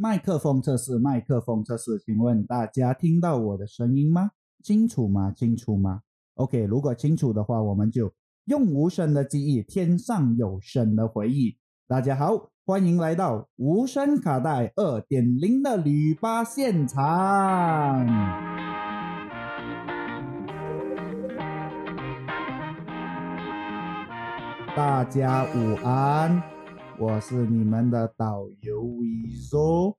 麦克风测试，麦克风测试，请问大家听到我的声音吗？清楚吗？清楚吗？OK，如果清楚的话，我们就用无声的记忆，天上有声的回忆。大家好，欢迎来到无声卡带二点零的旅吧现场。大家午安，我是你们的导游 v 说。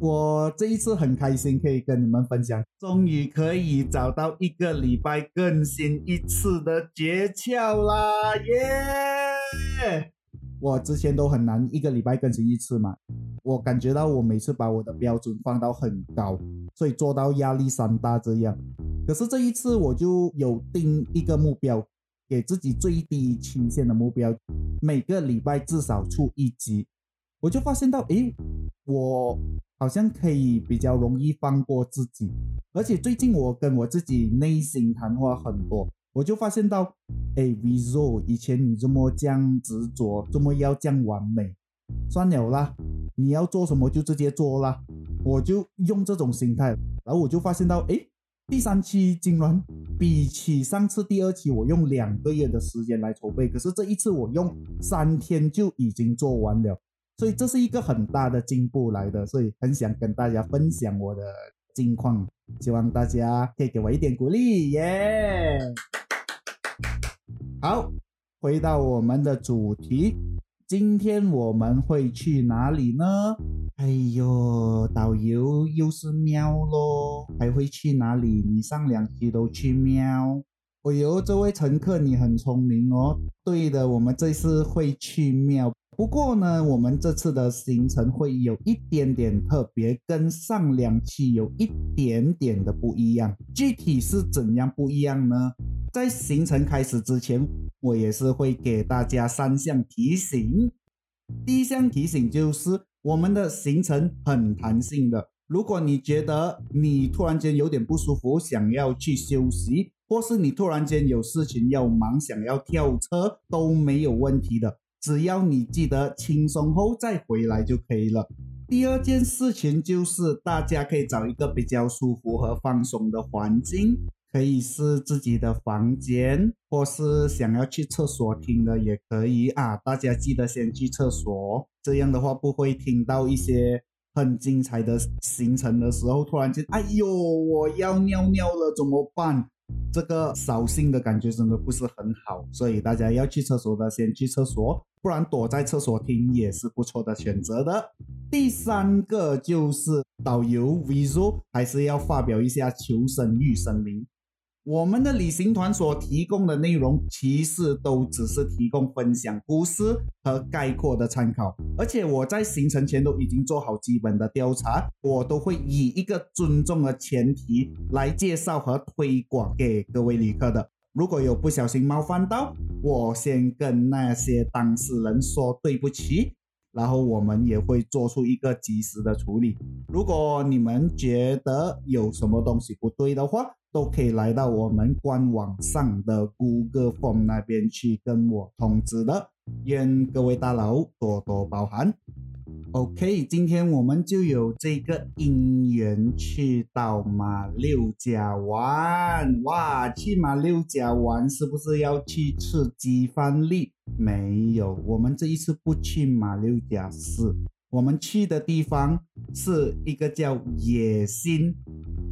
我这一次很开心，可以跟你们分享，终于可以找到一个礼拜更新一次的诀窍啦！耶！我之前都很难一个礼拜更新一次嘛，我感觉到我每次把我的标准放到很高，所以做到压力山大这样。可是这一次我就有定一个目标。给自己最低期限的目标，每个礼拜至少出一集，我就发现到，诶，我好像可以比较容易放过自己，而且最近我跟我自己内心谈话很多，我就发现到，哎，Vizo，以前你这么这样执着，这么要这样完美，算了啦，你要做什么就直接做啦，我就用这种心态，然后我就发现到，诶。第三期竟然比起上次第二期，我用两个月的时间来筹备，可是这一次我用三天就已经做完了，所以这是一个很大的进步来的，所以很想跟大家分享我的近况，希望大家可以给我一点鼓励耶。好，回到我们的主题。今天我们会去哪里呢？哎呦，导游又是喵咯，还会去哪里？你上两期都去喵。哎呦，这位乘客你很聪明哦。对的，我们这次会去喵。不过呢，我们这次的行程会有一点点特别，跟上两期有一点点的不一样。具体是怎样不一样呢？在行程开始之前，我也是会给大家三项提醒。第一项提醒就是，我们的行程很弹性的。如果你觉得你突然间有点不舒服，想要去休息，或是你突然间有事情要忙，想要跳车，都没有问题的。只要你记得轻松后再回来就可以了。第二件事情就是，大家可以找一个比较舒服和放松的环境，可以是自己的房间，或是想要去厕所听的也可以啊。大家记得先去厕所，这样的话不会听到一些很精彩的行程的时候，突然间，哎呦，我要尿尿了，怎么办？这个扫兴的感觉真的不是很好，所以大家要去厕所的先去厕所，不然躲在厕所听也是不错的选择的。第三个就是导游 Vizo 还是要发表一下求生欲声明。我们的旅行团所提供的内容，其实都只是提供分享故事和概括的参考，而且我在行程前都已经做好基本的调查，我都会以一个尊重的前提来介绍和推广给各位旅客的。如果有不小心冒犯到，我先跟那些当事人说对不起，然后我们也会做出一个及时的处理。如果你们觉得有什么东西不对的话，都可以来到我们官网上的 Google Form 那边去跟我通知的，愿各位大佬多多包涵。OK，今天我们就有这个因缘去到马六甲玩，哇，去马六甲玩是不是要去吃鸡饭粒？没有，我们这一次不去马六甲市。我们去的地方是一个叫野心，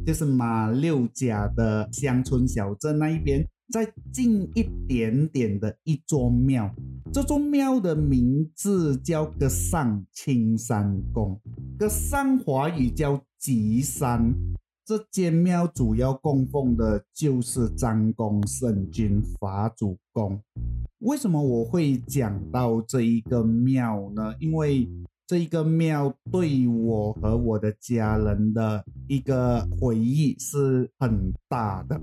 就是马六甲的乡村小镇那一边，再近一点点的一座庙。这座庙的名字叫格上青山宫，格上华语叫吉山。这间庙主要供奉的就是张公圣君法主公。为什么我会讲到这一个庙呢？因为这一个庙对我和我的家人的一个回忆是很大的。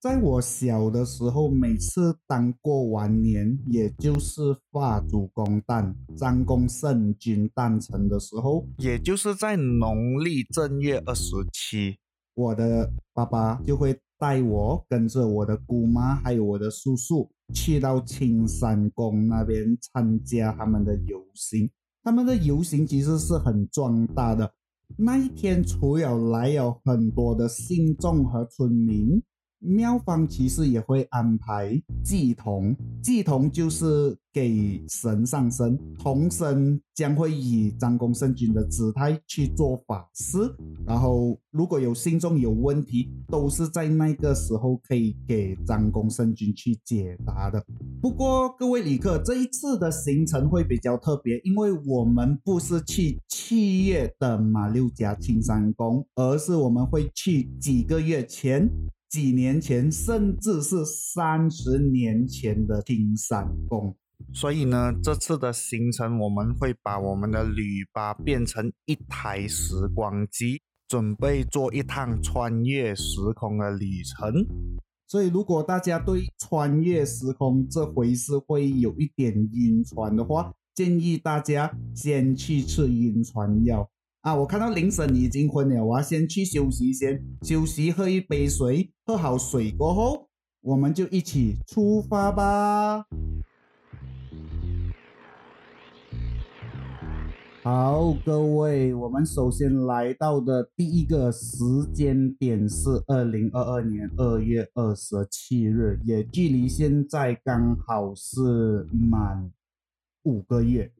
在我小的时候，每次当过完年，也就是发主公诞、张公圣君诞辰的时候，也就是在农历正月二十七，我的爸爸就会带我跟着我的姑妈还有我的叔叔去到青山宫那边参加他们的游行。他们的游行其实是很壮大的。那一天，除了来有很多的信众和村民。庙方其实也会安排祭童，祭童就是给神上身，童神将会以张公圣君的姿态去做法事，然后如果有信众有问题，都是在那个时候可以给张公圣君去解答的。不过各位旅客，这一次的行程会比较特别，因为我们不是去七月的马六甲青山宫，而是我们会去几个月前。几年前，甚至是三十年前的青山宫。所以呢，这次的行程我们会把我们的旅巴变成一台时光机，准备做一趟穿越时空的旅程。所以，如果大家对穿越时空这回事会有一点晕船的话，建议大家先去吃晕船药。啊，我看到凌晨已经昏了，我要先去休息，先休息，喝一杯水，喝好水过后，我们就一起出发吧。好，各位，我们首先来到的第一个时间点是二零二二年二月二十七日，也距离现在刚好是满。五个月，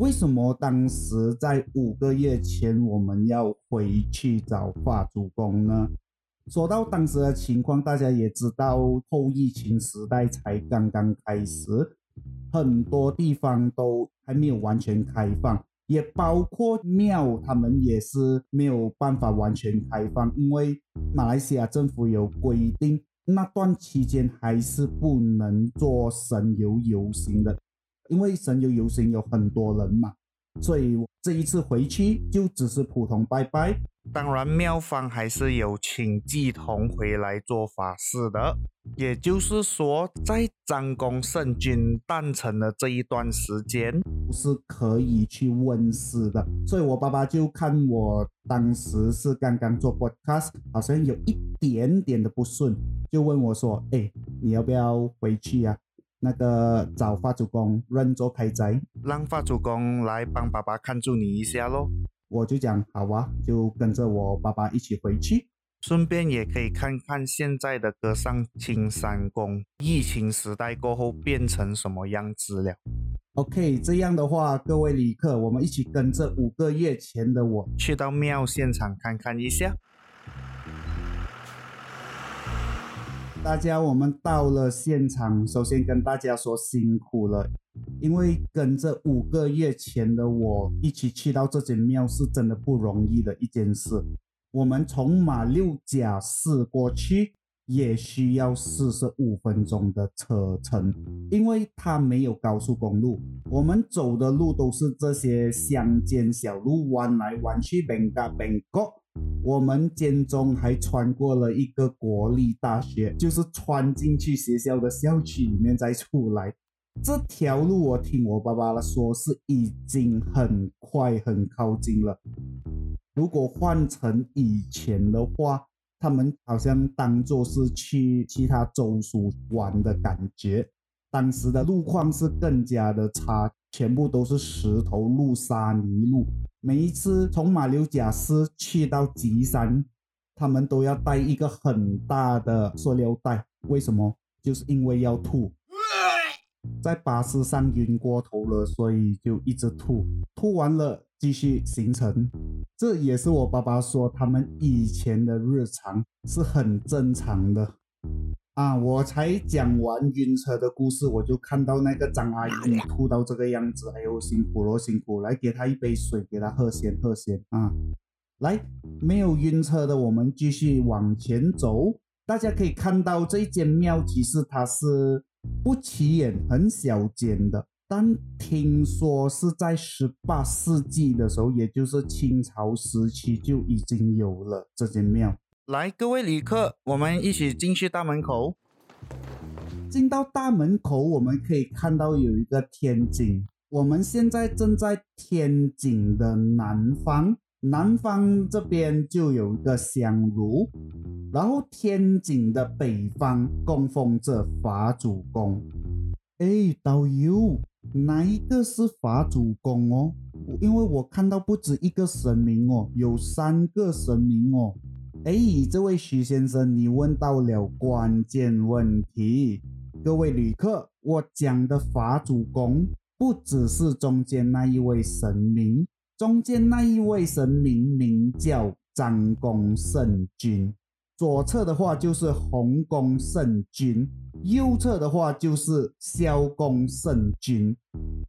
为什么当时在五个月前我们要回去找法主公呢？说到当时的情况，大家也知道，后疫情时代才刚刚开始，很多地方都还没有完全开放，也包括庙，他们也是没有办法完全开放，因为马来西亚政府有规定，那段期间还是不能做神游游行的。因为神游游行有很多人嘛，所以这一次回去就只是普通拜拜。当然，庙方还是有请祭童回来做法事的。也就是说，在张公圣君诞辰的这一段时间，是可以去问世的。所以我爸爸就看我当时是刚刚做 podcast，好像有一点点的不顺，就问我说：“哎，你要不要回去呀？”那个找发主公认做开斋，让发主公来帮爸爸看住你一下喽。我就讲好啊，就跟着我爸爸一起回去，顺便也可以看看现在的歌上青山宫，疫情时代过后变成什么样子了。OK，这样的话，各位旅客，我们一起跟着五个月前的我去到庙现场看看一下。大家，我们到了现场，首先跟大家说辛苦了，因为跟着五个月前的我一起去到这间庙是真的不容易的一件事。我们从马六甲市过去也需要四十五分钟的车程，因为它没有高速公路，我们走的路都是这些乡间小路，弯来弯去，边嘎边过。我们间中还穿过了一个国立大学，就是穿进去学校的校区里面再出来。这条路我听我爸爸说是已经很快很靠近了。如果换成以前的话，他们好像当做是去其他州属玩的感觉。当时的路况是更加的差，全部都是石头路、沙泥路。每一次从马六甲市去到吉山，他们都要带一个很大的塑料袋。为什么？就是因为要吐，在巴士上晕过头了，所以就一直吐。吐完了继续行程。这也是我爸爸说，他们以前的日常是很正常的。啊！我才讲完晕车的故事，我就看到那个张阿姨吐到这个样子，哎呦，辛苦了，辛苦！来给她一杯水，给她喝先，喝先啊！来，没有晕车的，我们继续往前走。大家可以看到这间庙，其实它是不起眼、很小间的，但听说是在十八世纪的时候，也就是清朝时期就已经有了这间庙。来，各位旅客，我们一起进去大门口。进到大门口，我们可以看到有一个天井。我们现在正在天井的南方，南方这边就有一个香炉，然后天井的北方供奉着法主公。哎，导游，哪一个是法主公哦？因为我看到不止一个神明哦，有三个神明哦。哎，这位徐先生，你问到了关键问题。各位旅客，我讲的法主公不只是中间那一位神明，中间那一位神明名叫张公圣君。左侧的话就是洪公圣君，右侧的话就是萧公圣君。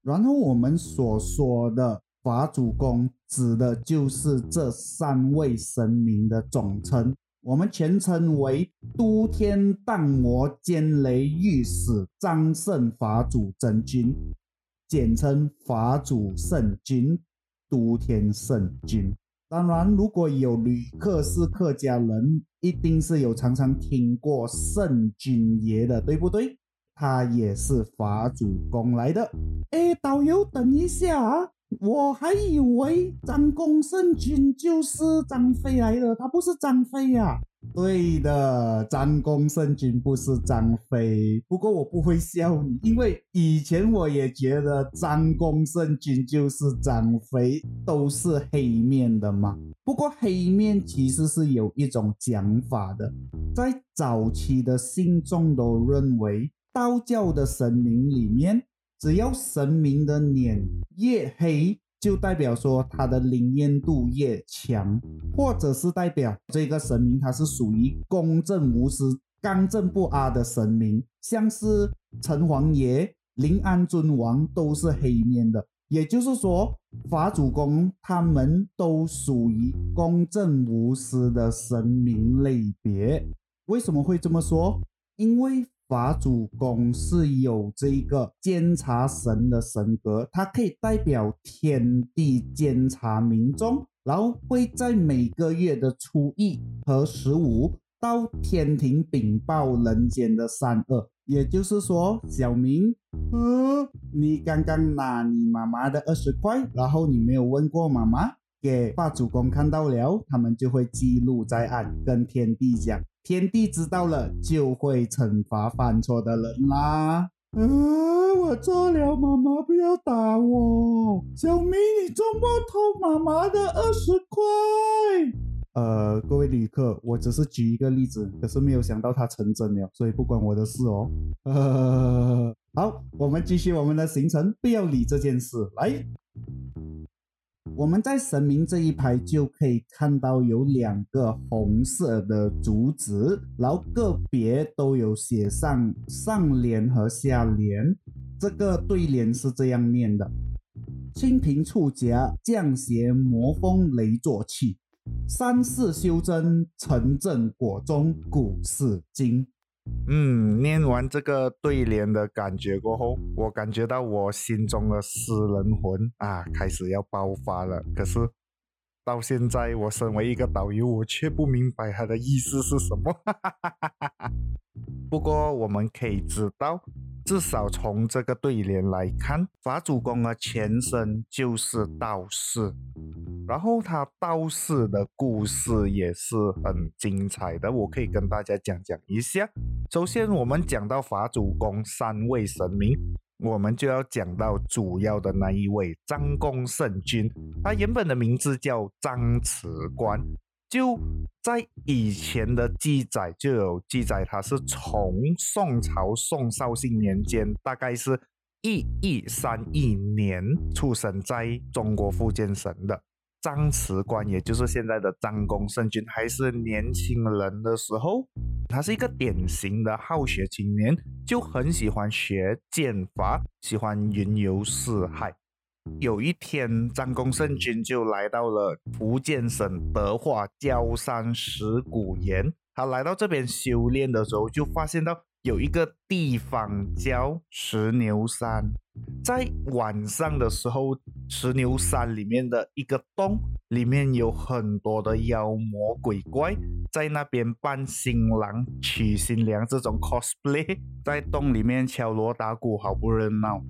然后我们所说的法主公，指的就是这三位神明的总称。我们全称为都天荡魔兼雷御史张圣法主真君，简称法主圣君、都天圣君。当然，如果有旅客是客家人，一定是有常常听过圣君爷的，对不对？他也是法主公来的。哎，导游，等一下啊！我还以为张公圣君就是张飞来的，他不是张飞呀。对的，张公圣君不是张飞。不过我不会笑你，因为以前我也觉得张公圣君就是张飞，都是黑面的嘛。不过黑面其实是有一种讲法的，在早期的信众都认为，道教的神明里面。只要神明的脸越黑，就代表说他的灵验度越强，或者是代表这个神明他是属于公正无私、刚正不阿的神明，像是城隍爷、临安尊王都是黑面的。也就是说，法主公他们都属于公正无私的神明类别。为什么会这么说？因为。法主公是有这个监察神的神格，它可以代表天地监察民众，然后会在每个月的初一和十五到天庭禀报人间的善恶。也就是说，小明，呃，你刚刚拿你妈妈的二十块，然后你没有问过妈妈，给法主公看到了，他们就会记录在案，跟天地讲。天地知道了，就会惩罚犯错的人啦。啊，我错了，妈妈不要打我。小明，你周末偷妈妈的二十块？呃，各位旅客，我只是举一个例子，可是没有想到它成真了，所以不关我的事哦。呃，好，我们继续我们的行程，不要理这件事，来。我们在神明这一排就可以看到有两个红色的竹子，然后个别都有写上上联和下联。这个对联是这样念的：清平处夹，降邪魔风雷作气；三世修真，成正果中古是经。嗯，念完这个对联的感觉过后，我感觉到我心中的诗人魂啊，开始要爆发了。可是到现在，我身为一个导游，我却不明白他的意思是什么。不过我们可以知道。至少从这个对联来看，法主公的前身就是道士，然后他道士的故事也是很精彩的，我可以跟大家讲讲一下。首先，我们讲到法主公三位神明，我们就要讲到主要的那一位张公圣君，他原本的名字叫张慈官。就在以前的记载就有记载，他是从宋朝宋绍兴年间，大概是一一三一年出生在中国福建省的张慈官，也就是现在的张公圣君，还是年轻人的时候，他是一个典型的好学青年，就很喜欢学剑法，喜欢云游四海。有一天，张公圣君就来到了福建省德化焦山石鼓岩。他来到这边修炼的时候，就发现到有一个地方叫石牛山。在晚上的时候，石牛山里面的一个洞里面有很多的妖魔鬼怪，在那边扮新郎娶新娘这种 cosplay，在洞里面敲锣打鼓，好不热闹。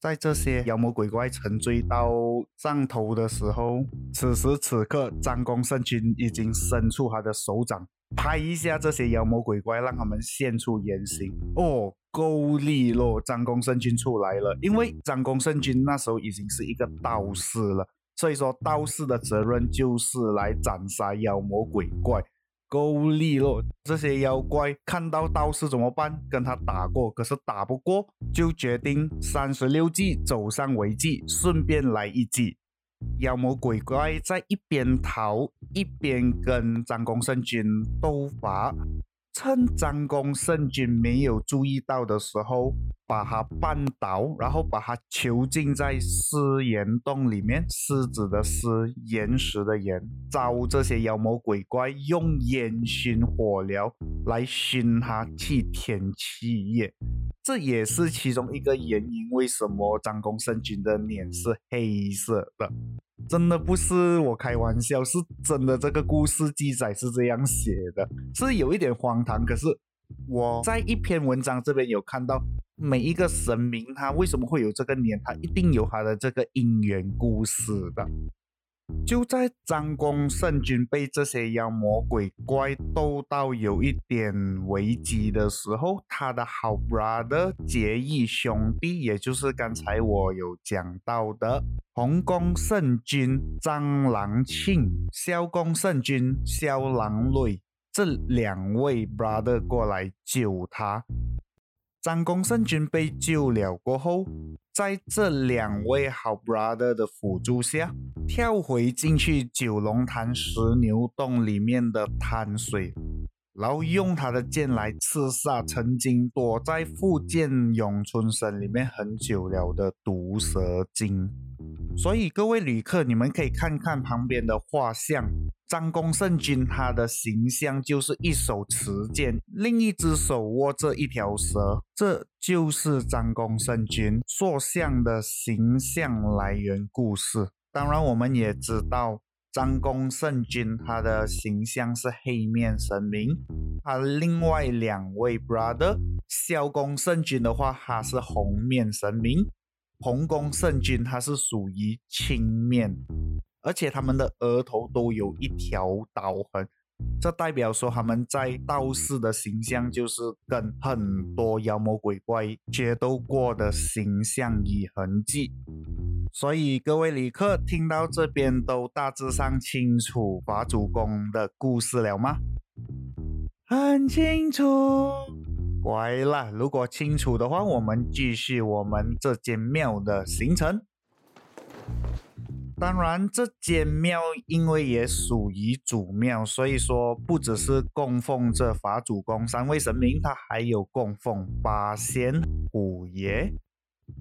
在这些妖魔鬼怪沉醉到上头的时候，此时此刻，张公圣君已经伸出他的手掌，拍一下这些妖魔鬼怪，让他们现出原形。哦，够力咯！张公圣君出来了，因为张公圣君那时候已经是一个道士了，所以说道士的责任就是来斩杀妖魔鬼怪。够力咯！这些妖怪看到道士怎么办？跟他打过，可是打不过，就决定三十六计走上为计，顺便来一计。妖魔鬼怪在一边逃，一边跟张公圣君斗法。趁张公圣君没有注意到的时候，把他绊倒，然后把他囚禁在尸岩洞里面。狮子的狮，岩石的岩，招这些妖魔鬼怪用烟熏火燎来熏他去天气液。这也是其中一个原因，为什么张公圣君的脸是黑色的。真的不是我开玩笑，是真的。这个故事记载是这样写的，是有一点荒唐。可是我在一篇文章这边有看到，每一个神明他为什么会有这个脸，他一定有他的这个因缘故事的。就在张公圣君被这些妖魔鬼怪斗到有一点危机的时候，他的好 brother 结义兄弟，也就是刚才我有讲到的洪公圣君张郎庆、萧公圣君萧郎瑞这两位 brother 过来救他。张公圣君被救了过后。在这两位好 brother 的辅助下，跳回进去九龙潭石牛洞里面的潭水，然后用他的剑来刺杀曾经躲在福建永春省里面很久了的毒蛇精。所以各位旅客，你们可以看看旁边的画像，张公圣君他的形象就是一手持剑，另一只手握着一条蛇，这就是张公圣君塑像的形象来源故事。当然，我们也知道张公圣君他的形象是黑面神明，他另外两位 brother 萧公圣君的话，他是红面神明。洪公圣君他是属于青面，而且他们的额头都有一条刀痕，这代表说他们在道士的形象就是跟很多妖魔鬼怪决斗过的形象与痕迹。所以各位旅客听到这边都大致上清楚法主公的故事了吗？很清楚。乖了，如果清楚的话，我们继续我们这间庙的行程。当然，这间庙因为也属于主庙，所以说不只是供奉这法主公三位神明，它还有供奉八仙、虎爷。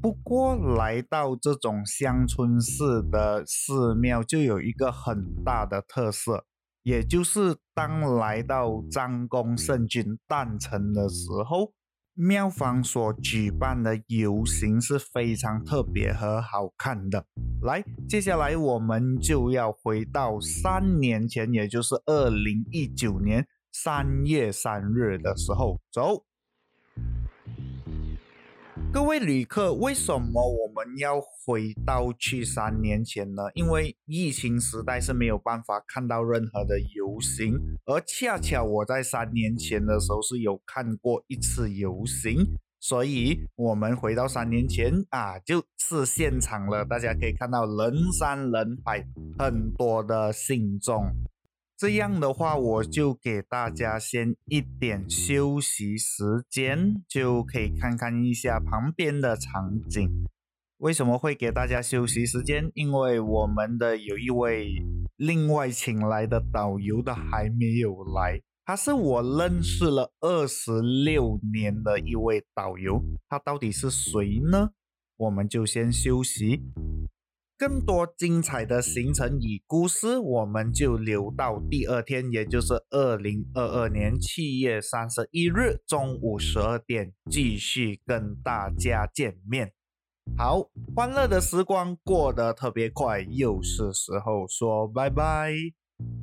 不过，来到这种乡村式的寺庙，就有一个很大的特色。也就是当来到张公圣君诞辰的时候，庙方所举办的游行是非常特别和好看的。来，接下来我们就要回到三年前，也就是二零一九年三月三日的时候，走。各位旅客，为什么我们要回到去三年前呢？因为疫情时代是没有办法看到任何的游行，而恰巧我在三年前的时候是有看过一次游行，所以我们回到三年前啊，就是现场了。大家可以看到人山人海，很多的信众。这样的话，我就给大家先一点休息时间，就可以看看一下旁边的场景。为什么会给大家休息时间？因为我们的有一位另外请来的导游的还没有来，他是我认识了二十六年的一位导游，他到底是谁呢？我们就先休息。更多精彩的行程与故事，我们就留到第二天，也就是二零二二年七月三十一日中午十二点，继续跟大家见面。好，欢乐的时光过得特别快，又是时候说拜拜。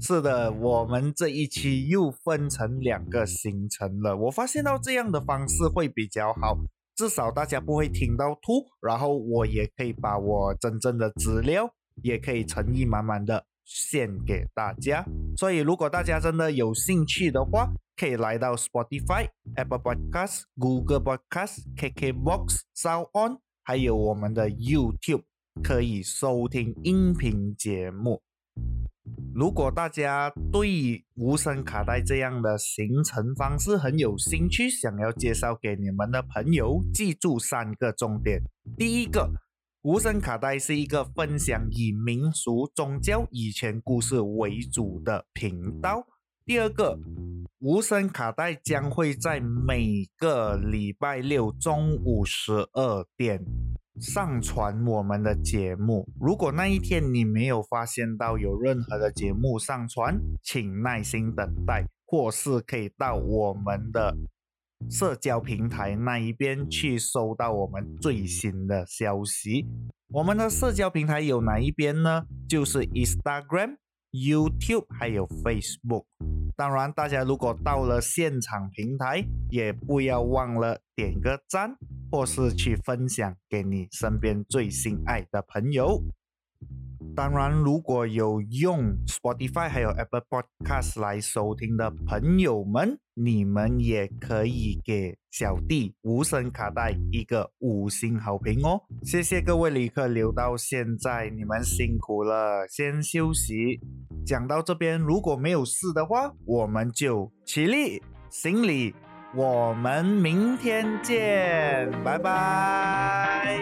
是的，我们这一期又分成两个行程了。我发现到这样的方式会比较好。至少大家不会听到吐，然后我也可以把我真正的资料，也可以诚意满满的献给大家。所以，如果大家真的有兴趣的话，可以来到 Spotify、Apple Podcast、Google Podcasts、KKBox、Sound On，还有我们的 YouTube，可以收听音频节目。如果大家对无声卡带这样的形成方式很有兴趣，想要介绍给你们的朋友，记住三个重点。第一个，无声卡带是一个分享以民俗、宗教、以前故事为主的频道。第二个，无声卡带将会在每个礼拜六中午十二点。上传我们的节目。如果那一天你没有发现到有任何的节目上传，请耐心等待，或是可以到我们的社交平台那一边去收到我们最新的消息。我们的社交平台有哪一边呢？就是 Instagram、YouTube 还有 Facebook。当然，大家如果到了现场平台，也不要忘了点个赞，或是去分享给你身边最心爱的朋友。当然，如果有用 Spotify 还有 Apple Podcast 来收听的朋友们，你们也可以给小弟无声卡带一个五星好评哦！谢谢各位旅客留到现在，你们辛苦了，先休息。讲到这边，如果没有事的话，我们就起立行礼，我们明天见，拜拜。